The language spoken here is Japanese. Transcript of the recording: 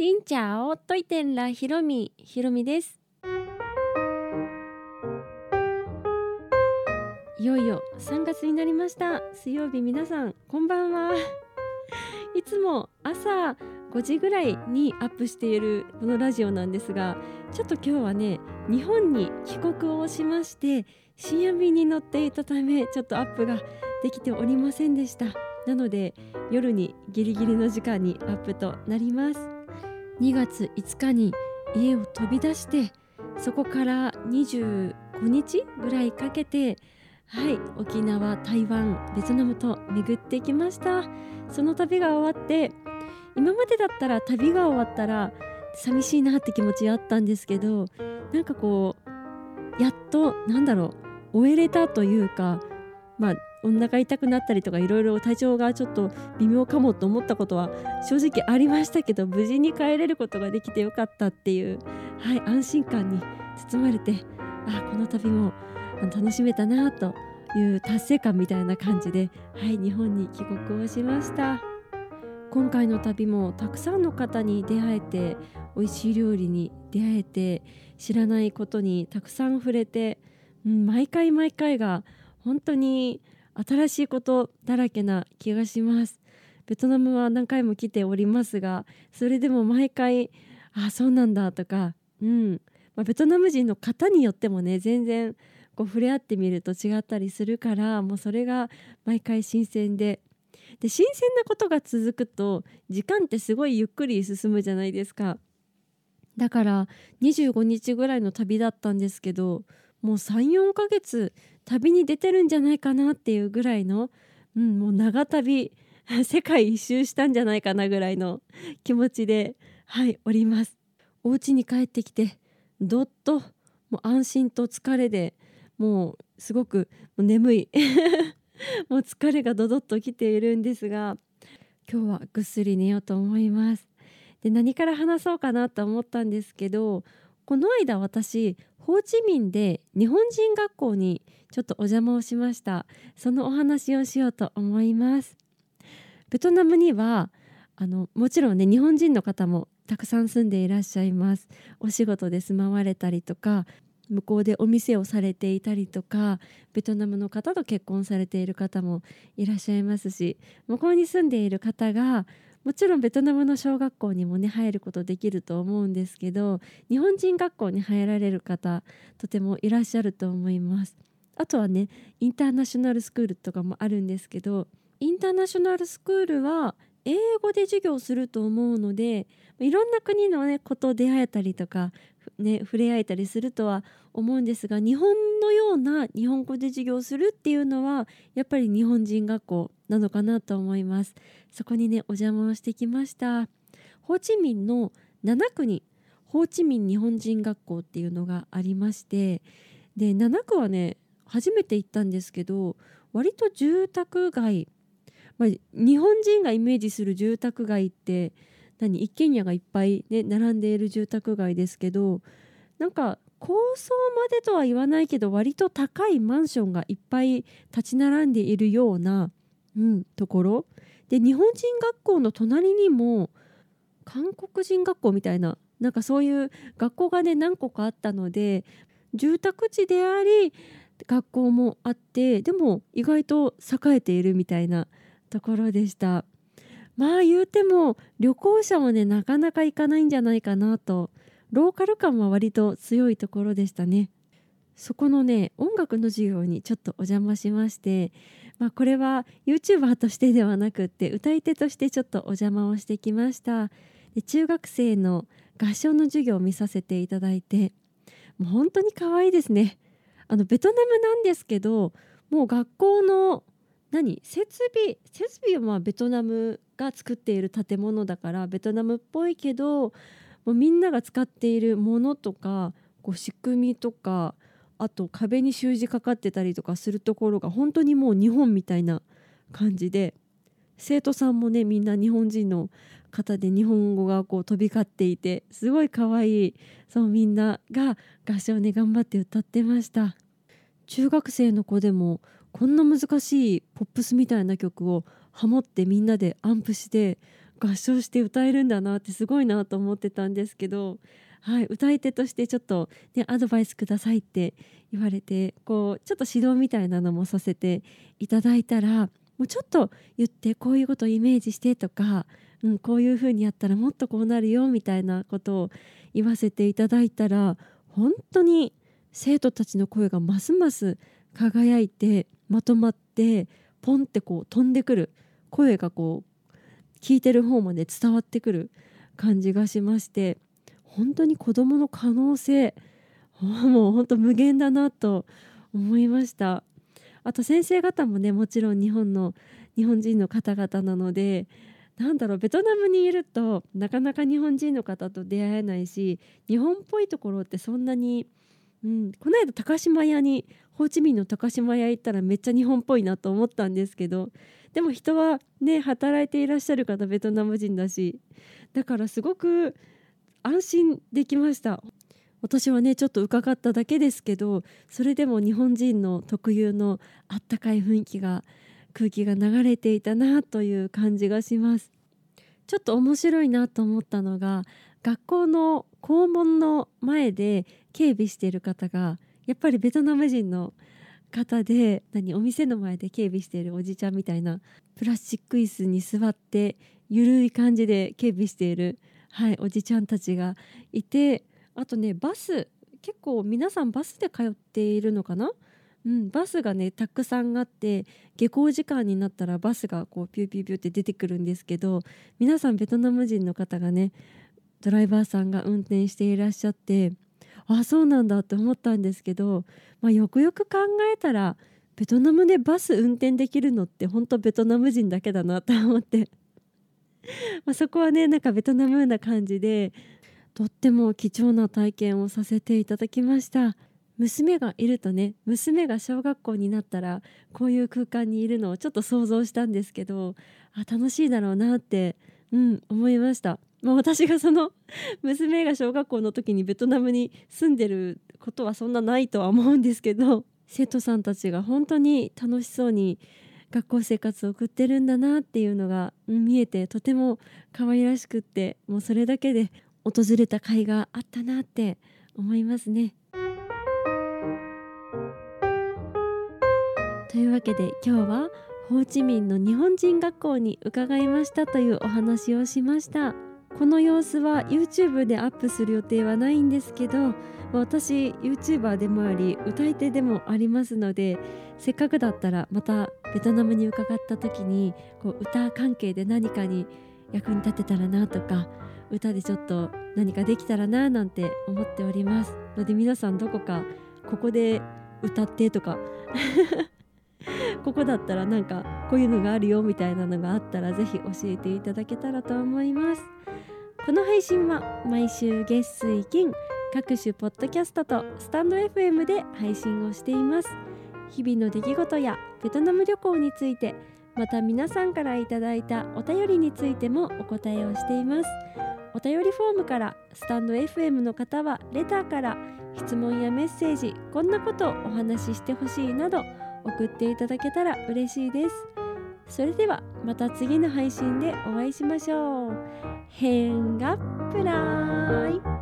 しんちゃおといてんらひろみひろみです。いよいよ3月になりました。水曜日皆さんこんばんは。いつも朝5時ぐらいにアップしているこのラジオなんですがちょっと今日はね日本に帰国をしまして深夜便に乗っていたためちょっとアップができておりませんでした。なので夜にギリギリの時間にアップとなります。2月5日に家を飛び出してそこから25日ぐらいかけてはい沖縄台湾ベトナムと巡ってきました。その旅が終わって今までだったら旅が終わったら寂しいなって気持ちあったんですけどなんかこうやっとなんだろう終えれたというかまあお腹痛くなったりとかいろいろ体調がちょっと微妙かもと思ったことは正直ありましたけど無事に帰れることができてよかったっていう、はい、安心感に包まれてあこの旅も楽しめたなという達成感みたいな感じで、はい、日本に帰国をしました。今回の旅もたくさんの方に出会えて美味しい料理に出会えて知らないことにたくさん触れて、うん、毎回毎回が本当に新しいことだらけな気がします。ベトナムは何回も来ておりますがそれでも毎回あそうなんだとかうん、まあ、ベトナム人の方によってもね全然こう触れ合ってみると違ったりするからもうそれが毎回新鮮で。で新鮮なことが続くと時間ってすごいゆっくり進むじゃないですか。だから25日ぐらいの旅だったんですけどもう34ヶ月旅に出てるんじゃないかなっていうぐらいの、うん、もう長旅 世界一周したんじゃないかなぐらいの気持ちではいおります。お家に帰ってきてどっともう安心と疲れでもうすごく眠い。もう疲れがどどっときているんですが今日はぐっすり寝ようと思います。で何から話そうかなと思ったんですけどこの間私ホーチミンで日本人学校にちょっとお邪魔をしました。そのお話をしようと思います。ベトナムにはあのもちろんね日本人の方もたくさん住んでいらっしゃいます。お仕事で住まわれたりとか向こうでお店をされていたりとかベトナムの方と結婚されている方もいらっしゃいますし向こうに住んでいる方がもちろんベトナムの小学校にもね入ることできると思うんですけど日本人学校に入られる方とてもいらっしゃると思います。あとはねインターナショナルスクールとかもあるんですけどインターナショナルスクールは英語で授業すると思うのでいろんな国の、ね、こと出会えたりとか、ね、触れ合えたりするとは思うんですが日本のような日本語で授業するっていうのはやっぱり日本人学校なのかなと思います。そこにねお邪魔をしてきました。ホーチミンの7区にホーチミン日本人学校っていうのがありましてで7区はね初めて行ったんですけど割と住宅街、まあ、日本人がイメージする住宅街って何一軒家がいっぱいね並んでいる住宅街ですけどなんか高層までとは言わないけど割と高いマンションがいっぱい立ち並んでいるようなうん、ところ。で日本人学校の隣にも韓国人学校みたいななんかそういう学校がね何個かあったので住宅地であり学校もあってでも意外と栄えているみたいなところでした。まあ言うても旅行者もねなかなか行かないんじゃないかなと。ローカル感は割と強いところでしたね。そこのね音楽の授業にちょっとお邪魔しましてまあ、これは YouTuber としてではなくって歌い手としてちょっとお邪魔をしてきました。で中学生の合唱の授業を見させていただいてもう本当に可愛いですね。あのベトナムなんですけどもう学校の何？設備設備はまあベトナムが作っている建物だからベトナムっぽいけどもうみんなが使っているものとかこう仕組みとかあと壁に習字かかってたりとかするところが本当にもう日本みたいな感じで生徒さんもねみんな日本人の方で日本語がこう飛び交っていてすごい可愛いそうみんなが合唱ね頑張って歌ってました。中学生の子でもこんな難しいポップスみたいな曲をハモってみんなでアンプして合唱して歌えるんだなってすごいなと思ってたんですけど、はい、歌い手としてちょっと、ね、アドバイスくださいって言われてこうちょっと指導みたいなのもさせていただいたらもうちょっと言ってこういうことをイメージしてとか、うん、こういうふうにやったらもっとこうなるよみたいなことを言わせていただいたら本当に生徒たちの声がますます輝いてまとまってポンってこう飛んでくる声がこう聞いてる方まで伝わってくる感じがしまして本当に子どもの可能性もう本当無限だなと思いました。あと先生方もねもちろん日本の日本人の方々なのでなんだろうベトナムにいるとなかなか日本人の方と出会えないし日本っぽいところってそんなに、うん、この間高島屋にホーチミンの高島屋行ったらめっちゃ日本っぽいなと思ったんですけどでも人はね働いていらっしゃる方ベトナム人だしだからすごく安心できました。私はねちょっと伺っただけですけどそれでも日本人の特有のあったかい雰囲気が空気が流れていたなという感じがします。ちょっと面白いなと思ったのが学校の校門の前で警備している方がやっぱりベトナム人の方で何お店の前で警備しているおじちゃんみたいなプラスチック椅子に座ってゆるい感じで警備している、はい、おじちゃんたちがいてあとねバス結構皆さんバスで通っているのかな？うん、バスがねたくさんあって下校時間になったらバスがこうピューピューピューって出てくるんですけど皆さんベトナム人の方がねドライバーさんが運転していらっしゃってあそうなんだって思ったんですけど、まあ、よくよく考えたらベトナムでバス運転できるのって本当ベトナム人だけだなと思って。まそこはねなんかベトナムな感じでとっても貴重な体験をさせていただきました。娘がいるとね娘が小学校になったらこういう空間にいるのをちょっと想像したんですけどあ楽しいだろうなってうん思いました。まあ、私がその娘が小学校の時にベトナムに住んでることはそんなないとは思うんですけど生徒さんたちが本当に楽しそうに学校生活を送ってるんだなっていうのが見えてとても可愛らしくってもうそれだけで訪れた甲斐があったなって思いますね。というわけで今日はホーチミンの日本人学校に伺いましたというお話をしましたこの様子は YouTube でアップする予定はないんですけど私 YouTuber でもあり歌い手でもありますのでせっかくだったらまたベトナムに伺った時にこう歌関係で何かに役に立てたらなとか歌でちょっと何かできたらななんて思っておりますので皆さんどこかここで歌ってとか ここだったらなんかこういうのがあるよみたいなのがあったら是非教えていただけたらと思いますこの配信は毎週月水金各種ポッドキャストとスタンド FM で配信をしています。日々の出来事やベトナム旅行についてまた皆さんからいただいたお便りについてもお答えをしています。お便りフォームからスタンド FM の方はレターから質問やメッセージこんなことをお話ししてほしいなど送っていただけたら嬉しいです。それではまた次の配信でお会いしましょう。変がプライ